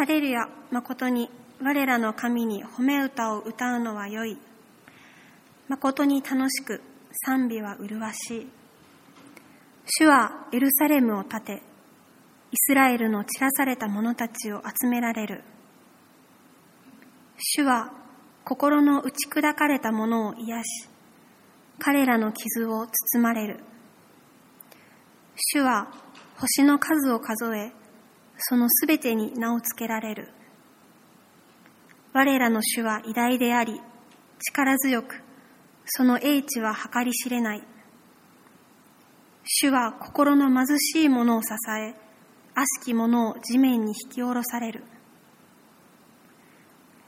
ハレルヤ、誠に我らの神に褒め歌を歌うのは良い。誠に楽しく賛美は麗しい。主はエルサレムを建て、イスラエルの散らされた者たちを集められる。主は心の打ち砕かれた者を癒し、彼らの傷を包まれる。主は星の数を数え、そのすべてに名をつけられる。我らの主は偉大であり、力強く、その英知は計り知れない。主は心の貧しい者を支え、悪しき者を地面に引き下ろされる。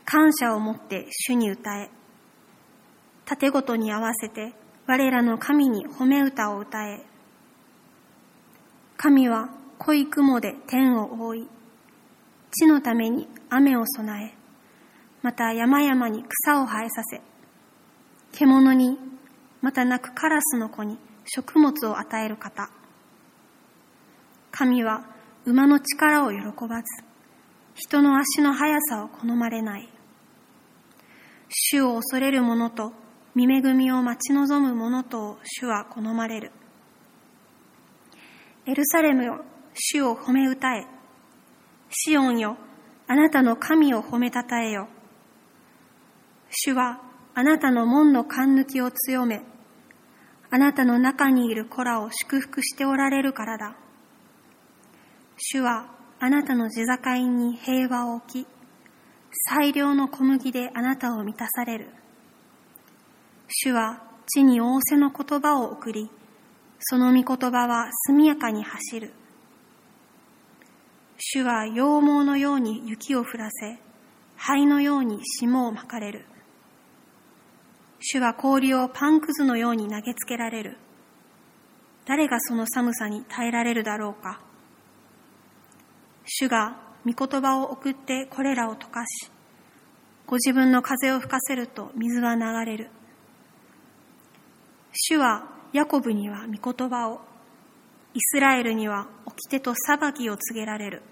感謝をもって主に歌え、盾ごとに合わせて我らの神に褒め歌を歌え。神は濃い雲で天を覆い、地のために雨を備え、また山々に草を生えさせ、獣に、また泣くカラスの子に食物を与える方。神は馬の力を喜ばず、人の足の速さを好まれない。主を恐れる者と、見恵みを待ち望む者と主は好まれる。エルサレムよ、主を褒め歌え。シオンよ、あなたの神を褒めたたえよ。主はあなたの門の勘抜きを強め、あなたの中にいる子らを祝福しておられるからだ。主はあなたの地境に平和を置き、最良の小麦であなたを満たされる。主は地に仰せの言葉を送り、その御言葉は速やかに走る。主は羊毛のように雪を降らせ、灰のように霜をまかれる。主は氷をパンくずのように投げつけられる。誰がその寒さに耐えられるだろうか。主が御言葉を送ってこれらを溶かし、ご自分の風を吹かせると水は流れる。主はヤコブには御言葉を、イスラエルには掟と裁きを告げられる。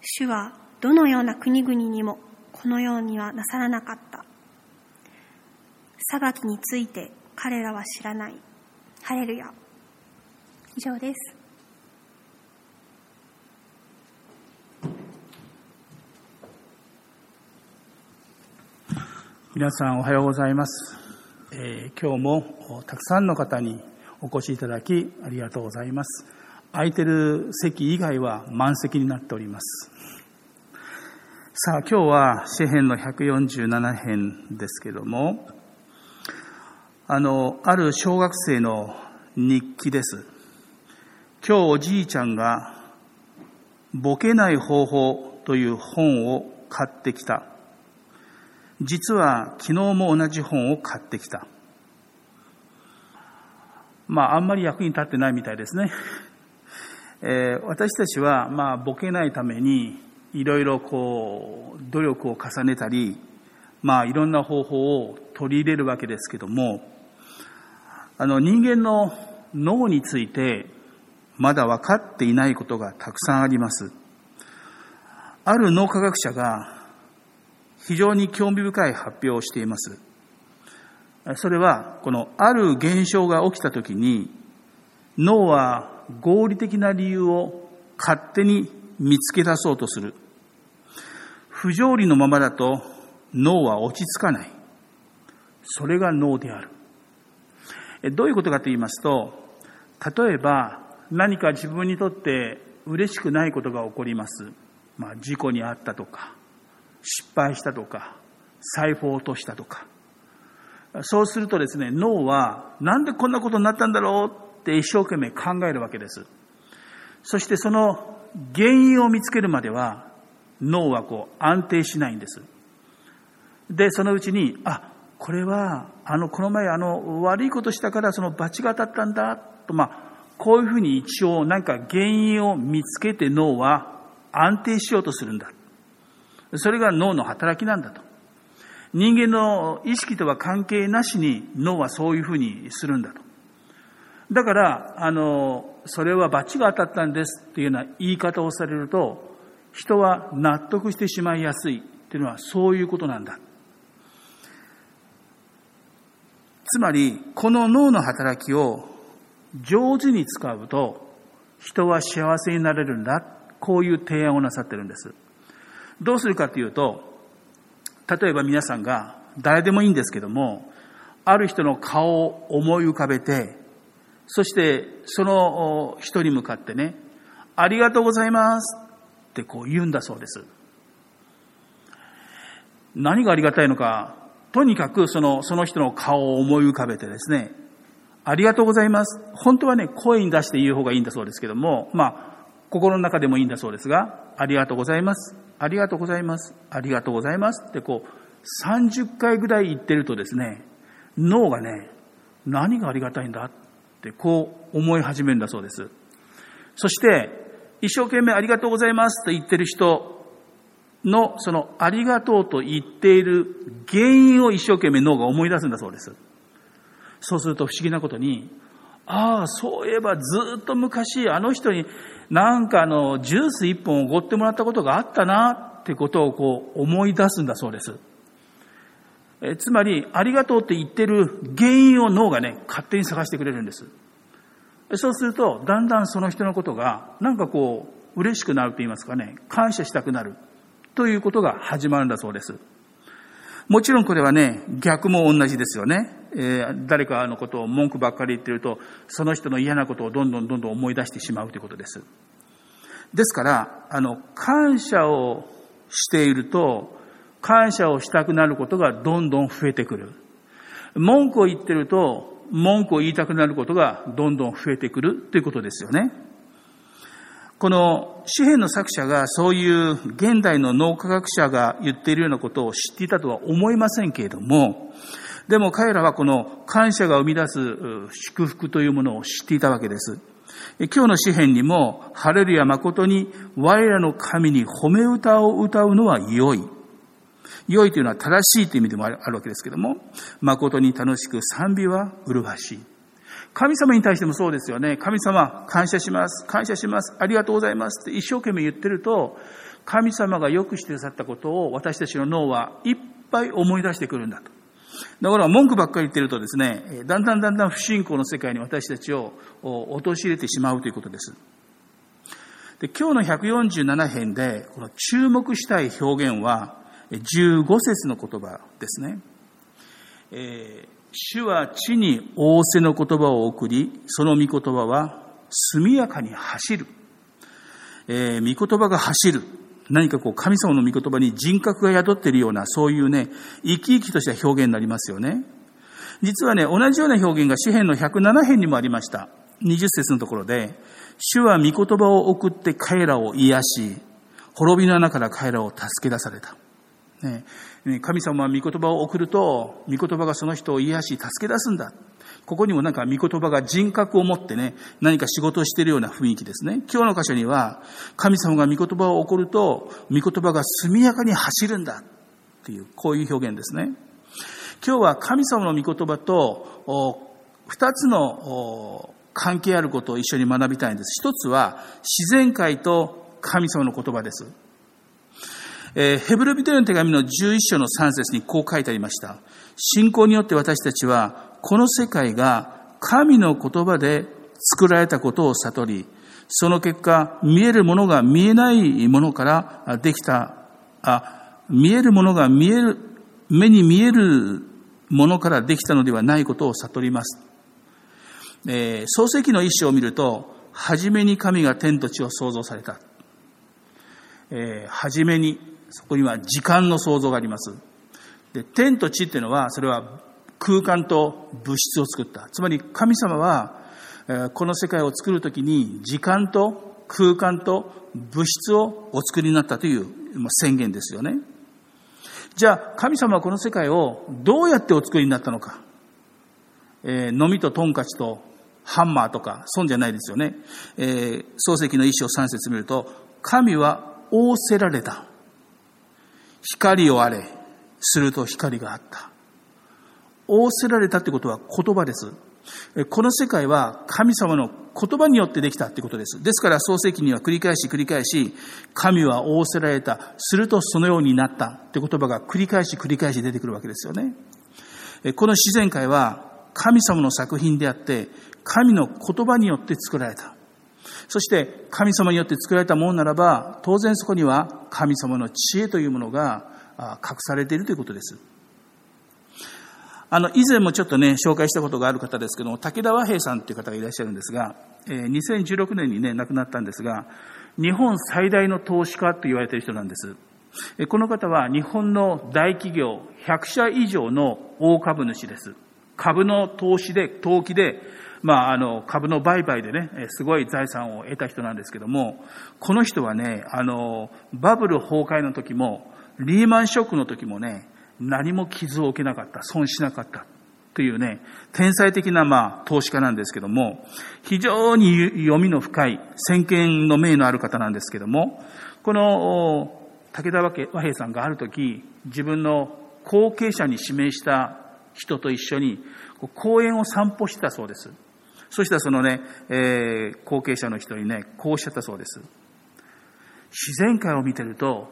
主はどのような国々にもこのようにはなさらなかった。裁きについて彼らは知らない。ハレルヤ。以上です。皆さんおはようございます。えー、今日もたくさんの方にお越しいただきありがとうございます。空いてる席以外は満席になっております。さあ今日は詩編の147編ですけども、あの、ある小学生の日記です。今日おじいちゃんがボケない方法という本を買ってきた。実は昨日も同じ本を買ってきた。まあ、あんまり役に立ってないみたいですね。えー、私たちは、まあ、ボケないために、いろいろこう、努力を重ねたり、まあ、いろんな方法を取り入れるわけですけども、あの、人間の脳について、まだ分かっていないことがたくさんあります。ある脳科学者が、非常に興味深い発表をしています。それは、このある現象が起きたときに、脳は合理的な理由を勝手に見つけ出そうとする。不条理のままだと脳は落ち着かない。それが脳である。どういうことかと言いますと、例えば何か自分にとって嬉しくないことが起こります。まあ、事故に遭ったとか、失敗したとか、財布を落としたとか。そうするとですね、脳はなんでこんなことになったんだろうって一生懸命考えるわけです。そしてその原因を見つけるまでは脳はこう安定しないんです。で、そのうちに、あ、これは、あの、この前あの悪いことしたからその罰が当たったんだと、まあ、こういうふうに一応なんか原因を見つけて脳は安定しようとするんだ。それが脳の働きなんだと。人間の意識とは関係なしに脳はそういうふうにするんだと。だから、あの、それは罰が当たったんですっていうような言い方をされると、人は納得してしまいやすいっていうのはそういうことなんだ。つまり、この脳の働きを上手に使うと、人は幸せになれるんだ。こういう提案をなさってるんです。どうするかというと、例えば皆さんが、誰でもいいんですけども、ある人の顔を思い浮かべて、そしてその人に向かってね、ありがとうございますってこう言うんだそうです。何がありがたいのか、とにかくそのその人の顔を思い浮かべてですね、ありがとうございます。本当はね、声に出して言う方がいいんだそうですけども、まあ、心の中でもいいんだそうですが、ありがとうございます。ありがとうございます。ありがとうございますってこう、30回ぐらい言ってるとですね、脳がね、何がありがたいんだってこう思い始めるんだそうです。そして、一生懸命ありがとうございますと言ってる人の、そのありがとうと言っている原因を一生懸命脳が思い出すんだそうです。そうすると不思議なことに、ああ、そういえばずっと昔あの人になんかあのジュース一本おごってもらったことがあったなってことをこう思い出すんだそうです。えつまり、ありがとうって言ってる原因を脳がね、勝手に探してくれるんです。そうすると、だんだんその人のことが、なんかこう、嬉しくなると言いますかね、感謝したくなるということが始まるんだそうです。もちろんこれはね、逆も同じですよね。えー、誰かのことを文句ばっかり言ってると、その人の嫌なことをどんどんどんどん思い出してしまうということです。ですから、あの、感謝をしていると、感謝をしたくなることがどんどん増えてくる。文句を言ってると、文句を言いたくなることがどんどん増えてくるということですよね。この詩篇の作者がそういう現代の脳科学者が言っているようなことを知っていたとは思いませんけれども、でも彼らはこの感謝が生み出す祝福というものを知っていたわけです。今日の詩篇にも、ハレルヤ誠に我らの神に褒め歌を歌うのは良い。良いというのは正しいという意味でもあるわけですけども、誠に楽しく賛美は麗しい。神様に対してもそうですよね。神様、感謝します。感謝します。ありがとうございます。って一生懸命言ってると、神様がよくしてくださったことを私たちの脳はいっぱい思い出してくるんだと。だから文句ばっかり言ってるとですね、だんだんだんだん不信仰の世界に私たちを陥れてしまうということです。で今日の147編で、この注目したい表現は、15節の言葉ですね。えー主は地に仰せの言葉を送り、その御言葉は速やかに走る。えー、御言葉が走る。何かこう神様の御言葉に人格が宿っているような、そういうね、生き生きとした表現になりますよね。実はね、同じような表現が詩篇の107編にもありました。20節のところで、主は御言葉を送って彼らを癒し、滅びの中から彼らを助け出された。ね、神様は御言葉を送ると、御言葉がその人を癒し、助け出すんだ。ここにもなんか御言葉が人格を持ってね、何か仕事をしているような雰囲気ですね。今日の箇所には、神様が御言葉を送ると、御言葉が速やかに走るんだ。っていう、こういう表現ですね。今日は神様の御言葉と、二つの関係あることを一緒に学びたいんです。一つは、自然界と神様の言葉です。えー、ヘブルビデオの手紙の11章の3節にこう書いてありました。信仰によって私たちは、この世界が神の言葉で作られたことを悟り、その結果、見えるものが見えないものからできた、あ、見えるものが見える、目に見えるものからできたのではないことを悟ります。えー、創世記の一章を見ると、はじめに神が天と地を創造された。えー、はじめにそこには時間の創造があります。で、天と地っていうのは、それは空間と物質を作った。つまり神様は、この世界を作るときに時間と空間と物質をお作りになったという宣言ですよね。じゃあ、神様はこの世界をどうやってお作りになったのか。え、のみとトンカチとハンマーとか、損じゃないですよね。えー、漱石の一章三節見ると、神は仰せられた。光をあれ、すると光があった。仰せられたってことは言葉です。この世界は神様の言葉によってできたってことです。ですから創世記には繰り返し繰り返し、神は仰せられた、するとそのようになったって言葉が繰り返し繰り返し出てくるわけですよね。この自然界は神様の作品であって、神の言葉によって作られた。そして神様によって作られたものならば、当然そこには神様の知恵というものが隠されているということです。あの、以前もちょっとね、紹介したことがある方ですけども、武田和平さんという方がいらっしゃるんですが、えー、2016年にね、亡くなったんですが、日本最大の投資家と言われている人なんです。この方は日本の大企業100社以上の大株主です。株の投資で、投機で、まあ、あの、株の売買でね、すごい財産を得た人なんですけども、この人はね、あの、バブル崩壊の時も、リーマンショックの時もね、何も傷を受けなかった、損しなかったというね、天才的なまあ投資家なんですけども、非常に読みの深い、先見の明のある方なんですけども、この武田和平さんがある時、自分の後継者に指名した人と一緒に公園を散歩したそうです。そしたらそのね、えー、後継者の人にね、こうおっしゃったそうです。自然界を見てると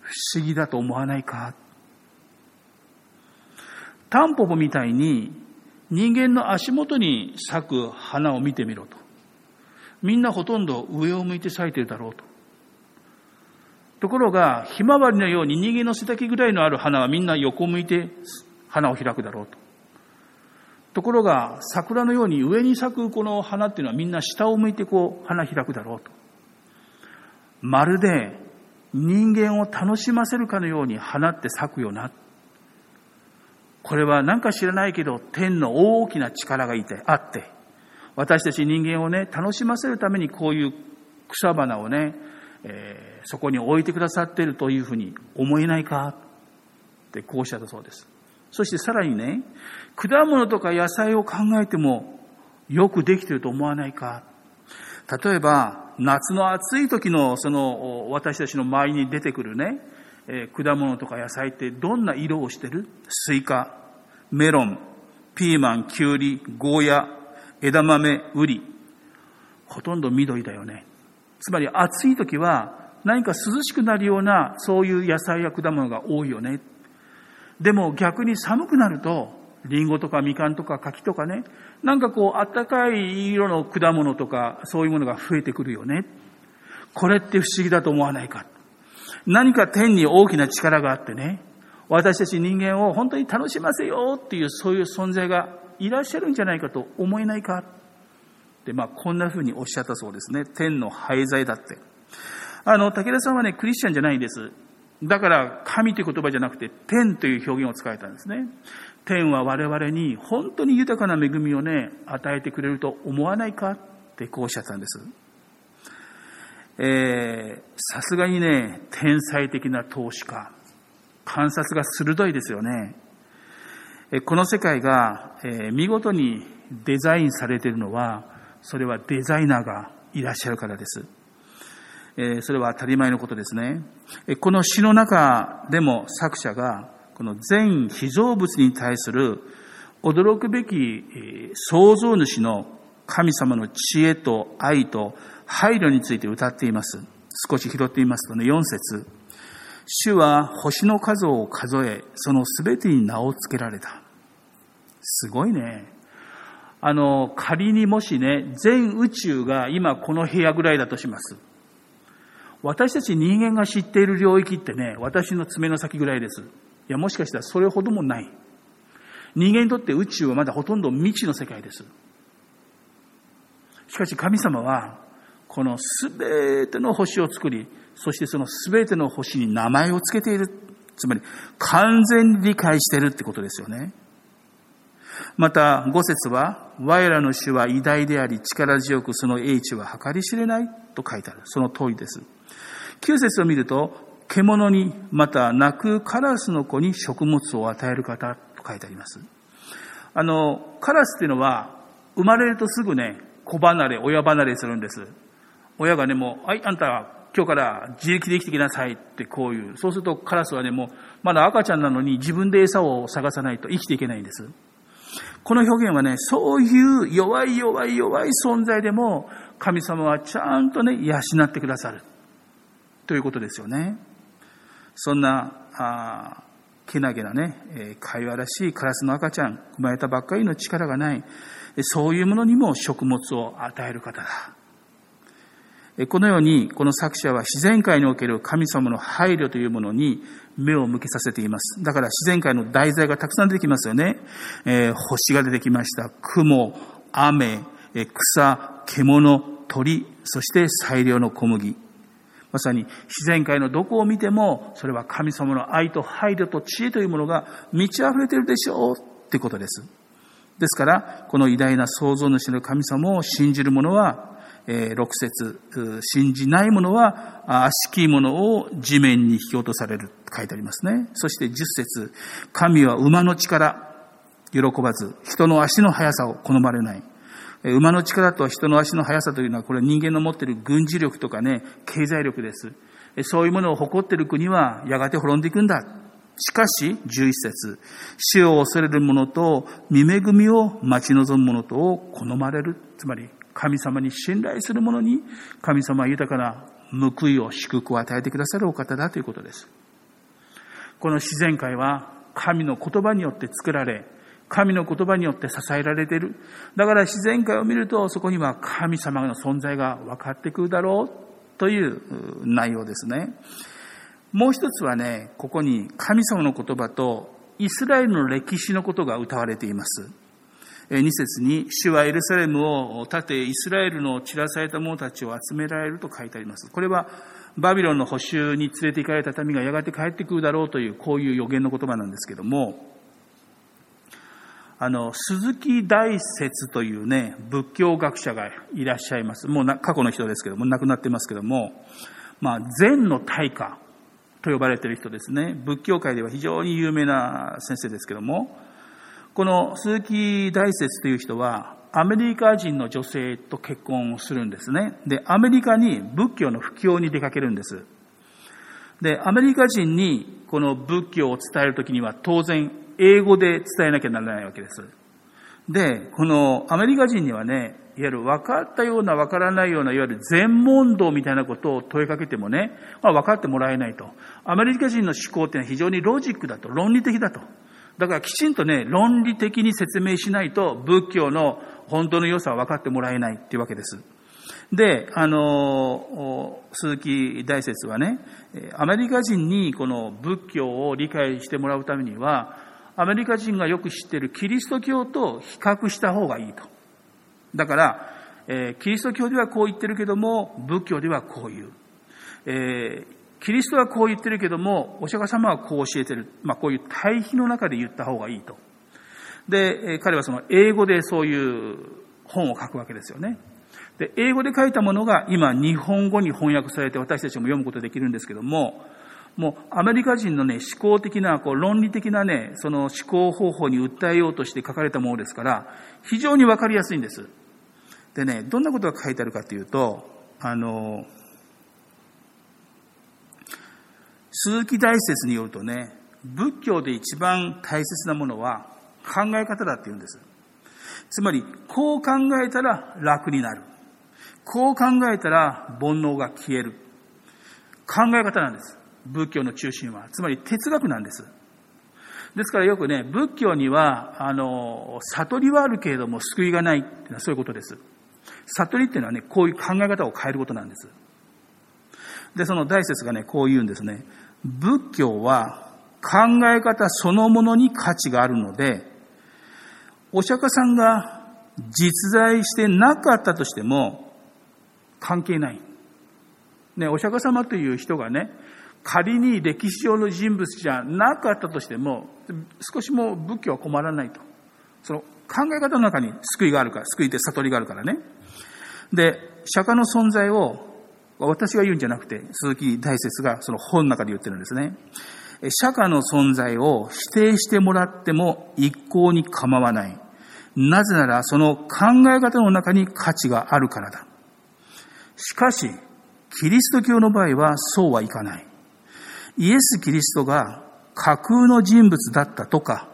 不思議だと思わないか？タンポポみたいに人間の足元に咲く花を見てみろと。みんなほとんど上を向いて咲いてるだろうと。ところが、ひまわりのように人間の背丈ぐらいのある花はみんな横向いて花を開くだろうと。ところが、桜のように上に咲くこの花っていうのはみんな下を向いてこう花開くだろうと。まるで人間を楽しませるかのように花って咲くよな。これは何か知らないけど、天の大きな力がいて、あって、私たち人間をね、楽しませるためにこういう草花をね、えー、そこに置いてくださっているというふうに思えないかってこうおっしゃったそうです。そしてさらにね、果物とか野菜を考えてもよくできてると思わないか例えば、夏の暑い時のその私たちの周りに出てくるね、えー、果物とか野菜ってどんな色をしてる？スイカ、メロン、ピーマン、キュウリ、ゴーヤ、枝豆、ウリ。ほとんど緑だよね。つまり暑い時は何か涼しくなるようなそういう野菜や果物が多いよね。でも逆に寒くなると、リンゴとかみかんとか柿とかね、なんかこう、あったかい色の果物とか、そういうものが増えてくるよね。これって不思議だと思わないか。何か天に大きな力があってね、私たち人間を本当に楽しませようっていうそういう存在がいらっしゃるんじゃないかと思えないかで、まあ、こんな風におっしゃったそうですね。天の廃材だって。あの、武田さんはね、クリスチャンじゃないんです。だから、神という言葉じゃなくて、天という表現を使えたんですね。天は我々に本当に豊かな恵みをね、与えてくれると思わないか？ってこうおっしゃったんです。えさすがにね、天才的な投資家。観察が鋭いですよね。この世界が、え見事にデザインされているのは、それはデザイナーがいらっしゃるからです。えそれは当たり前のことですね。この詩の中でも作者が、この全被造物に対する驚くべき創造主の神様の知恵と愛と配慮について歌っています。少し拾ってみますとね、4節主は星の数を数え、そのすべてに名を付けられた。すごいね。あの、仮にもしね、全宇宙が今この部屋ぐらいだとします。私たち人間が知っている領域ってね、私の爪の先ぐらいです。いや、もしかしたらそれほどもない。人間にとって宇宙はまだほとんど未知の世界です。しかし神様は、このすべての星を作り、そしてそのすべての星に名前を付けている。つまり、完全に理解しているってことですよね。また、五節は、我らの主は偉大であり、力強くその英知は計り知れないと書いてある。その通りです。九節を見ると、獣に、また泣くカラスの子に食物を与える方と書いてあります。あの、カラスっていうのは、生まれるとすぐね、子離れ、親離れするんです。親がね、もう、はい、あんた、今日から自力で生きてきなさいってこういう。そうするとカラスはね、もう、まだ赤ちゃんなのに自分で餌を探さないと生きていけないんです。この表現はね、そういう弱い弱い弱い存在でも、神様はちゃんとね、養ってくださる。ということですよね。そんな、あけなげなね、えー、からしいカラスの赤ちゃん、生まれたばっかりの力がない、そういうものにも食物を与える方だ。このように、この作者は自然界における神様の配慮というものに目を向けさせています。だから自然界の題材がたくさん出てきますよね。えー、星が出てきました。雲、雨、草、獣、鳥、そして最良の小麦。まさに自然界のどこを見ても、それは神様の愛と配慮と知恵というものが満ち溢れているでしょうってことです。ですから、この偉大な創造主の神様を信じる者は、え6節信じない者は悪しき者を地面に引き落とされる書いてありますね。そして10節神は馬の力、喜ばず、人の足の速さを好まれない。馬の力と人の足の速さというのは、これは人間の持っている軍事力とかね、経済力です。そういうものを誇っている国は、やがて滅んでいくんだ。しかし、11節死を恐れる者と、見恵みを待ち望む者とを好まれる。つまり、神様に信頼する者に神様は豊かな報いを祝福を与えてくださるお方だということです。この自然界は神の言葉によって作られ、神の言葉によって支えられている。だから自然界を見るとそこには神様の存在が分かってくるだろうという内容ですね。もう一つはね、ここに神様の言葉とイスラエルの歴史のことが歌われています。2節に、主はエルサレムを建て、イスラエルの散らされた者たちを集められると書いてあります。これは、バビロンの補修に連れて行かれた民がやがて帰ってくるだろうという、こういう予言の言葉なんですけども、あの、鈴木大説というね、仏教学者がいらっしゃいます。もうな過去の人ですけども、亡くなってますけども、まあ、禅の大家と呼ばれてる人ですね。仏教界では非常に有名な先生ですけども、この鈴木大拙という人は、アメリカ人の女性と結婚をするんですね。で、アメリカに仏教の布教に出かけるんです。で、アメリカ人にこの仏教を伝えるときには当然英語で伝えなきゃならないわけです。で、このアメリカ人にはね、いわゆる分かったような分からないような、いわゆる全問答みたいなことを問いかけてもね、まあ、分かってもらえないと。アメリカ人の思考っていうのは非常にロジックだと、論理的だと。だからきちんとね、論理的に説明しないと仏教の本当の良さは分かってもらえないっていうわけです。で、あの、鈴木大説はね、アメリカ人にこの仏教を理解してもらうためには、アメリカ人がよく知っているキリスト教と比較した方がいいと。だから、えー、キリスト教ではこう言ってるけども、仏教ではこういう。えーキリストはこう言ってるけども、お釈迦様はこう教えてる。まあ、こういう対比の中で言った方がいいと。で、え彼はその英語でそういう本を書くわけですよね。で、英語で書いたものが今日本語に翻訳されて私たちも読むことできるんですけども、もうアメリカ人のね、思考的な、こう論理的なね、その思考方法に訴えようとして書かれたものですから、非常にわかりやすいんです。でね、どんなことが書いてあるかというと、あの、鈴木大説によるとね、仏教で一番大切なものは考え方だって言うんです。つまり、こう考えたら楽になる。こう考えたら煩悩が消える。考え方なんです。仏教の中心は。つまり哲学なんです。ですからよくね、仏教には、あの、悟りはあるけれども救いがないっていうのはそういうことです。悟りっていうのはね、こういう考え方を変えることなんです。で、その大説がね、こう言うんですね。仏教は考え方そのものに価値があるので、お釈迦さんが実在してなかったとしても関係ない。ね、お釈迦様という人がね、仮に歴史上の人物じゃなかったとしても、少しも仏教は困らないと。その考え方の中に救いがあるから、救いって悟りがあるからね。で、釈迦の存在を私が言うんじゃなくて、鈴木大説がその本の中で言ってるんですね。釈迦の存在を否定してもらっても一向に構わない。なぜならその考え方の中に価値があるからだ。しかし、キリスト教の場合はそうはいかない。イエス・キリストが架空の人物だったとか、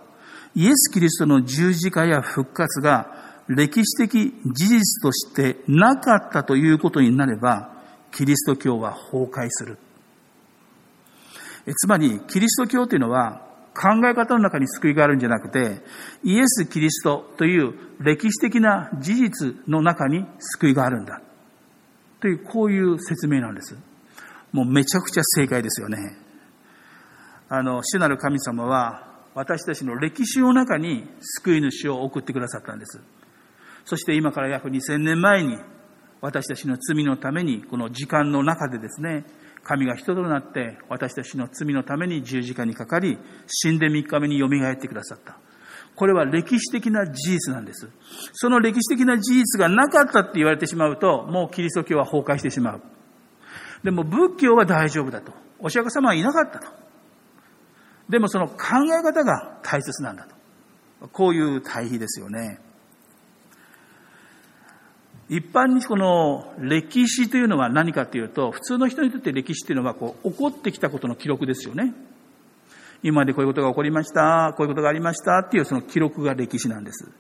イエス・キリストの十字架や復活が歴史的事実としてなかったということになれば、キリスト教は崩壊する。つまり、キリスト教というのは考え方の中に救いがあるんじゃなくて、イエス・キリストという歴史的な事実の中に救いがあるんだ。という、こういう説明なんです。もうめちゃくちゃ正解ですよね。あの、主なる神様は、私たちの歴史の中に救い主を送ってくださったんです。そして今から約2000年前に、私たちの罪のために、この時間の中でですね、神が人となって私たちの罪のために十字架にかかり、死んで3日目によみがえってくださった。これは歴史的な事実なんです。その歴史的な事実がなかったって言われてしまうと、もうキリスト教は崩壊してしまう。でも仏教は大丈夫だと。お釈迦様はいなかったと。でもその考え方が大切なんだと。こういう対比ですよね。一般にこの歴史というのは何かというと、普通の人にとって歴史というのはこう起こってきたことの記録ですよね。今までこういうことが起こりました、こういうことがありましたっていうその記録が歴史なんです。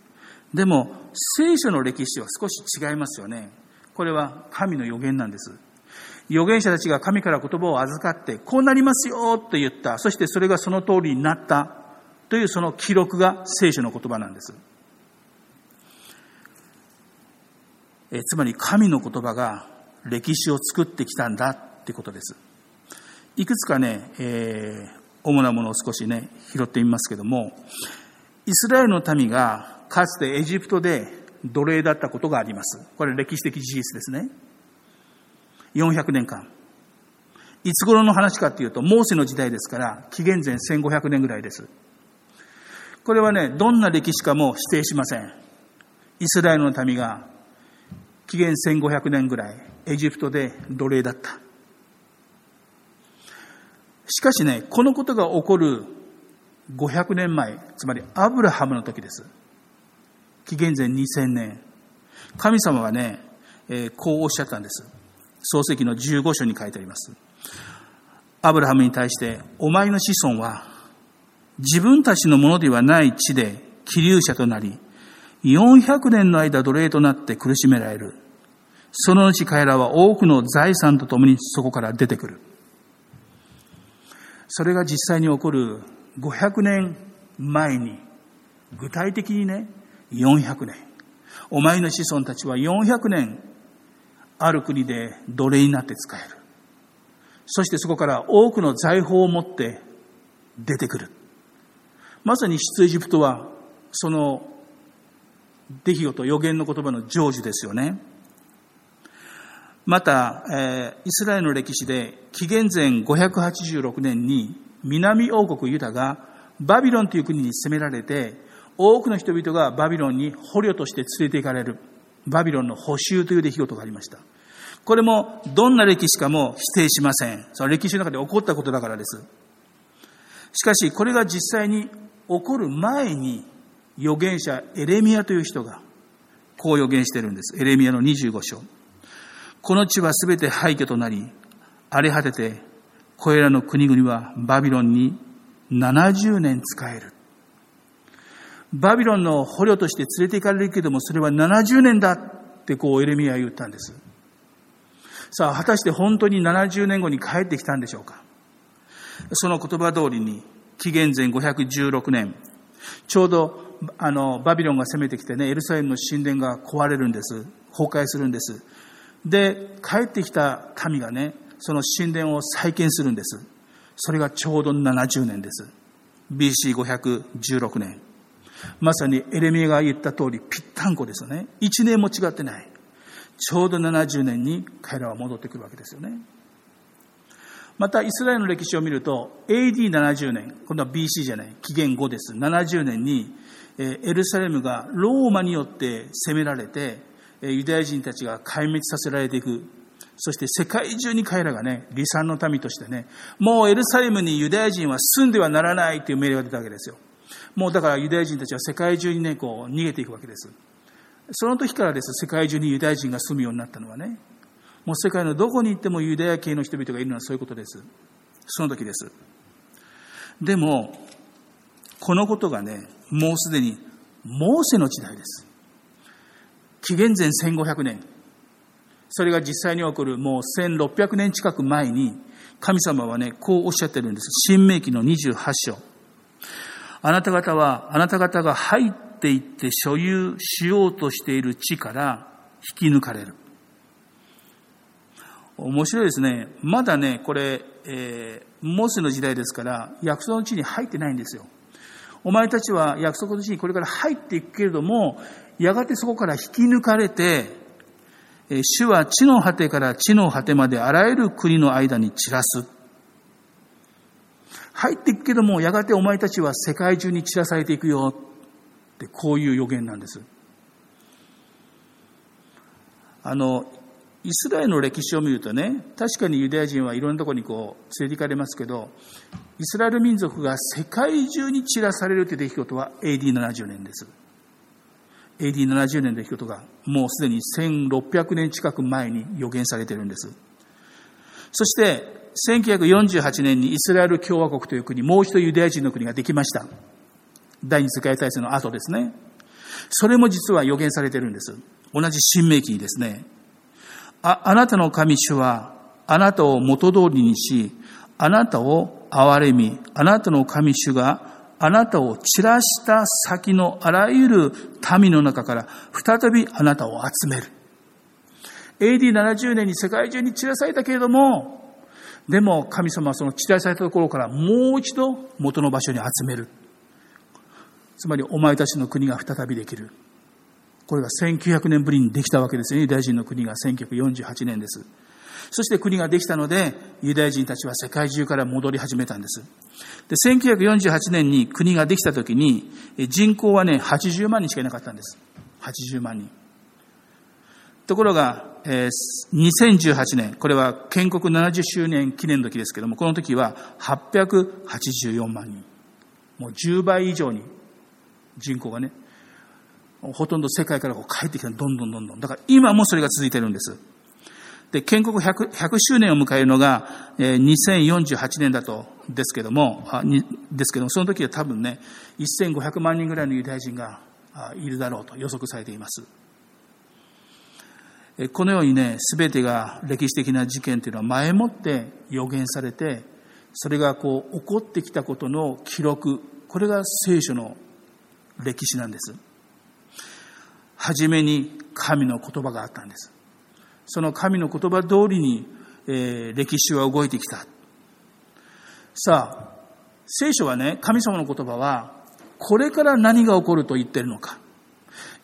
でも、聖書の歴史は少し違いますよね。これは神の予言なんです。預言者たちが神から言葉を預かって、こうなりますよと言った。そしてそれがその通りになったというその記録が聖書の言葉なんです。えつまり神の言葉が歴史を作ってきたんだってことです。いくつかね、えー、主なものを少しね、拾ってみますけども、イスラエルの民がかつてエジプトで奴隷だったことがあります。これ歴史的事実ですね。400年間。いつ頃の話かっていうと、モーセの時代ですから、紀元前1500年ぐらいです。これはね、どんな歴史かも否定しません。イスラエルの民が紀元1500年ぐらいエジプトで奴隷だった。しかしね、このことが起こる500年前、つまりアブラハムの時です。紀元前2000年。神様はね、えー、こうおっしゃったんです。創世記の15章に書いてあります。アブラハムに対して、お前の子孫は自分たちのものではない地で気流者となり、400年の間奴隷となって苦しめられる。そのうち彼らは多くの財産とともにそこから出てくる。それが実際に起こる500年前に、具体的にね、400年。お前の子孫たちは400年、ある国で奴隷になって使える。そしてそこから多くの財宝を持って出てくる。まさに出エジプトは、その出来事、予言の言葉の成就ですよね。また、えー、イスラエルの歴史で紀元前586年に南王国ユダがバビロンという国に攻められて多くの人々がバビロンに捕虜として連れて行かれるバビロンの補修という出来事がありました。これもどんな歴史かも否定しません。その歴史の中で起こったことだからです。しかしこれが実際に起こる前に預言者エレミアという人がこう預言しているんです。エレミアの25章。この地はすべて廃墟となり、荒れ果てて、これらの国々はバビロンに70年使える。バビロンの捕虜として連れて行かれるけども、それは70年だってこうエレミアは言ったんです。さあ、果たして本当に70年後に帰ってきたんでしょうかその言葉通りに、紀元前516年、ちょうどあの、バビロンが攻めてきてね、エルサレムの神殿が壊れるんです。崩壊するんです。で、帰ってきた民がね、その神殿を再建するんです。それがちょうど70年です。BC516 年。まさにエレミエが言った通り、ぴったんこですよね。1年も違ってない。ちょうど70年に彼らは戻ってくるわけですよね。また、イスラエルの歴史を見ると、AD70 年、今度は BC じゃない、紀元後です。70年に、エルサレムがローマによって攻められて、ユダヤ人たちが壊滅させられていく。そして世界中に彼らがね、離散の民としてね、もうエルサレムにユダヤ人は住んではならないという命令が出たわけですよ。もうだからユダヤ人たちは世界中にね、こう逃げていくわけです。その時からです、世界中にユダヤ人が住むようになったのはね、もう世界のどこに行ってもユダヤ系の人々がいるのはそういうことです。その時です。でも、このことがね、もうすでにモーセの時代です。紀元前1500年。それが実際に起こるもう1600年近く前に、神様はね、こうおっしゃってるんです。新明記の28章。あなた方は、あなた方が入っていって所有しようとしている地から引き抜かれる。面白いですね。まだね、これ、えー、モーセの時代ですから、約束の地に入ってないんですよ。お前たちは約束の地にこれから入っていくけれども、やがてそこから引き抜かれて、主は地の果てから地の果てまであらゆる国の間に散らす。入っていくけども、やがてお前たちは世界中に散らされていくよ。ってこういう予言なんです。あの、イスラエルの歴史を見るとね、確かにユダヤ人はいろんなところにこう連れて行かれますけど、イスラエル民族が世界中に散らされるという出来事は AD70 年です。AD70 年の出来事がもうすでに1600年近く前に予言されてるんです。そして、1948年にイスラエル共和国という国、もう一度ユダヤ人の国ができました。第二次世界大戦の後ですね。それも実は予言されているんです。同じ新明記にですね。あ、あなたの神主は、あなたを元通りにし、あなたを憐れみ、あなたの神主が、あなたを散らした先のあらゆる民の中から再びあなたを集める。AD70 年に世界中に散らされたけれども、でも神様はその散らされたところからもう一度元の場所に集める。つまりお前たちの国が再びできる。これが1900年ぶりにできたわけですよね。ユダヤ人の国が1948年です。そして国ができたので、ユダヤ人たちは世界中から戻り始めたんです。で、1948年に国ができた時に、人口はね、80万人しかいなかったんです。80万人。ところが、え、2018年、これは建国70周年記念の時ですけども、この時は884万人。もう10倍以上に人口がね、ほとんど世界からこう帰ってきたどんどんどんどん。だから今もそれが続いてるんです。で、建国 100, 100周年を迎えるのが、えー、2048年だと、ですけども、あにですけども、その時は多分ね、1500万人ぐらいのユダヤ人がいるだろうと予測されています。このようにね、すべてが歴史的な事件というのは前もって予言されて、それがこう起こってきたことの記録、これが聖書の歴史なんです。初めに神の言葉があったんです。その神の言葉通りに、えー、歴史は動いてきた。さあ、聖書はね、神様の言葉は、これから何が起こると言ってるのか。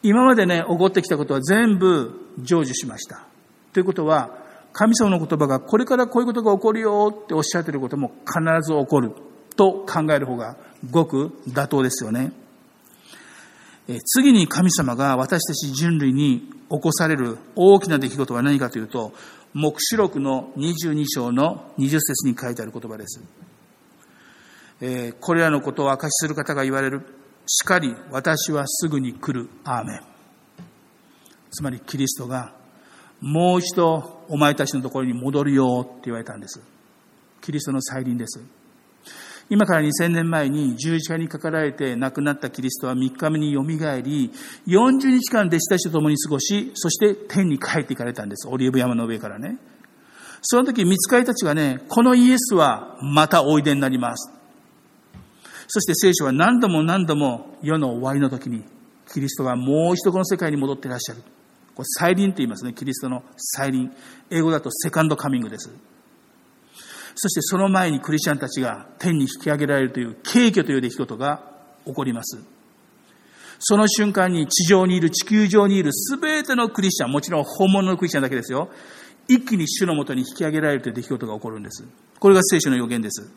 今までね、起こってきたことは全部成就しました。ということは、神様の言葉がこれからこういうことが起こるよっておっしゃってることも必ず起こると考える方がごく妥当ですよね。次に神様が私たち人類に起こされる大きな出来事は何かというと、黙示録の22章の20節に書いてある言葉です。これらのことを明かしする方が言われる。しかり、私はすぐに来る。アーメン。つまり、キリストが、もう一度お前たちのところに戻るよって言われたんです。キリストの再臨です。今から2000年前に十字架にかかられて亡くなったキリストは3日目によみがえり、40日間弟子たちと共に過ごし、そして天に帰っていかれたんです。オリーブ山の上からね。その時、見つかりたちがね、このイエスはまたおいでになります。そして聖書は何度も何度も世の終わりの時に、キリストがもう一度この世界に戻っていらっしゃる。これ再臨って言いますね。キリストの再臨。英語だとセカンドカミングです。そしてその前にクリスチャンたちが天に引き上げられるという軽挙という出来事が起こります。その瞬間に地上にいる、地球上にいる全てのクリスチャン、もちろん本物のクリスチャンだけですよ。一気に主のもとに引き上げられるという出来事が起こるんです。これが聖書の予言です。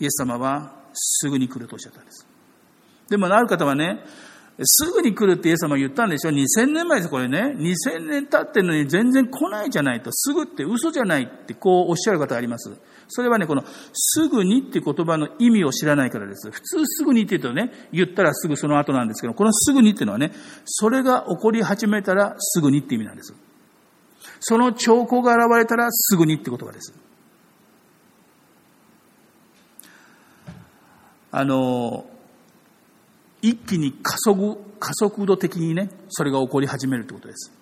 イエス様はすぐに来るとおっしゃったんです。でもある方はね、すぐに来るってイエス様言ったんでしょ ?2000 年前です、これね。2000年経ってるのに全然来ないじゃないと。すぐって嘘じゃないってこうおっしゃる方があります。それはね、このすぐにって言葉の意味を知らないからです。普通すぐにって言うとね、言ったらすぐその後なんですけど、このすぐにっていうのはね、それが起こり始めたらすぐにって意味なんです。その兆候が現れたらすぐにって言葉です。あの、一気に加速、加速度的にね、それが起こり始めるということです。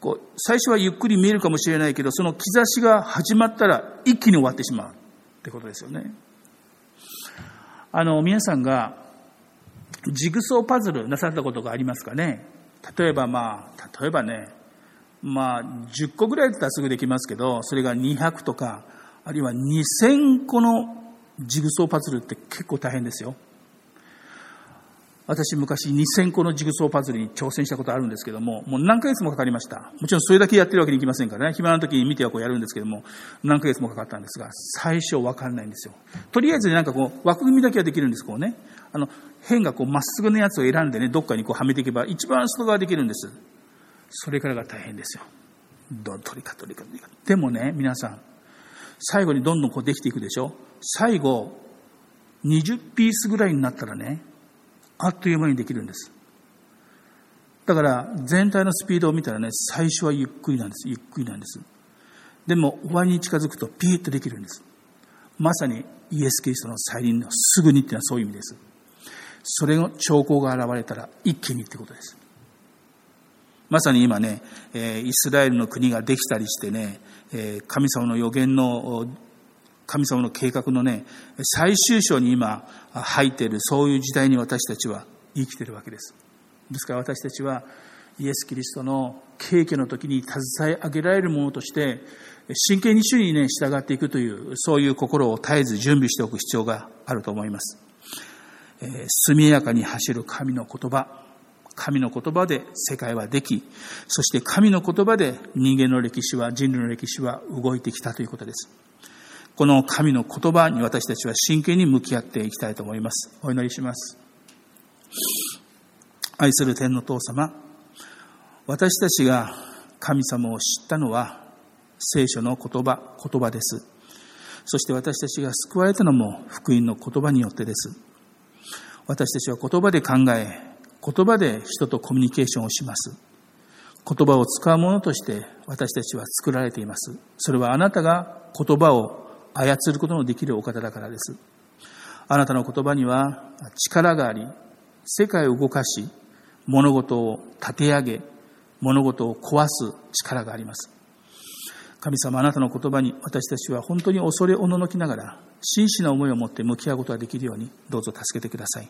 こう最初はゆっくり見えるかもしれないけど、その兆しが始まったら一気に終わってしまうってことですよね。あの、皆さんがジグソーパズルなさったことがありますかね？例えばまあ、例えばね、まあ、10個ぐらいだったらすぐできますけど、それが200とか、あるいは2000個のジグソーパズルって結構大変ですよ。私昔2000個のジグソーパズルに挑戦したことあるんですけども、もう何ヶ月もかかりました。もちろんそれだけやってるわけにいきませんからね。暇な時に見てはこうやるんですけども、何ヶ月もかかったんですが、最初わかんないんですよ。とりあえずなんかこう、枠組みだけはできるんです、こうね。あの、辺がこうまっすぐのやつを選んでね、どっかにこうはめていけば一番外側できるんです。それからが大変ですよ。どんとりかとりかとりか。でもね、皆さん、最後にどんどんこうできていくでしょ最後、20ピースぐらいになったらね、あっという間にできるんです。だから全体のスピードを見たらね、最初はゆっくりなんです。ゆっくりなんです。でも終わりに近づくとピーッとできるんです。まさにイエス・キリストの再臨のすぐにっていうのはそういう意味です。それの兆候が現れたら一気にってことです。まさに今ね、イスラエルの国ができたりしてね、神様の予言の神様の計画のね、最終章に今入っている、そういう時代に私たちは生きているわけです。ですから私たちは、イエス・キリストの敬虚の時に携え上げられるものとして、真剣に主にね、従っていくという、そういう心を絶えず準備しておく必要があると思います。えー、速やかに走る神の言葉、神の言葉で世界はでき、そして神の言葉で人間の歴史は、人類の歴史は動いてきたということです。この神の言葉に私たちは真剣に向き合っていきたいと思います。お祈りします。愛する天の父様、私たちが神様を知ったのは聖書の言葉、言葉です。そして私たちが救われたのも福音の言葉によってです。私たちは言葉で考え、言葉で人とコミュニケーションをします。言葉を使うものとして私たちは作られています。それはあなたが言葉を操ることのできるお方だからです。あなたの言葉には力があり、世界を動かし、物事を立て上げ、物事を壊す力があります。神様、あなたの言葉に私たちは本当に恐れおののきながら、真摯な思いを持って向き合うことができるように、どうぞ助けてください。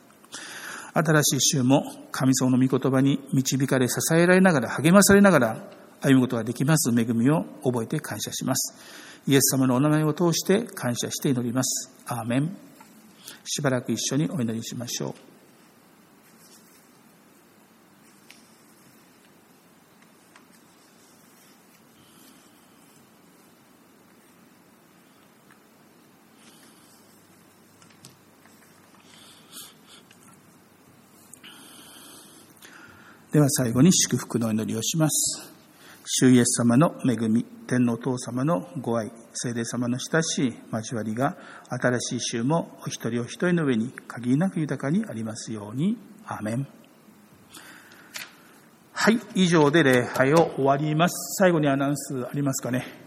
新しい週も神様の御言葉に導かれ支えられながら、励まされながら歩むことができます恵みを覚えて感謝します。イエス様のお名前を通して感謝して祈ります。アーメン。しばらく一緒にお祈りしましょう。では最後に祝福の祈りをします。主イエス様の恵み、天皇父様のご愛、聖霊様の親しい交わりが、新しい週もお一人お一人の上に限りなく豊かにありますように。アーメン。はい、以上で礼拝を終わります。最後にアナウンスありますかね？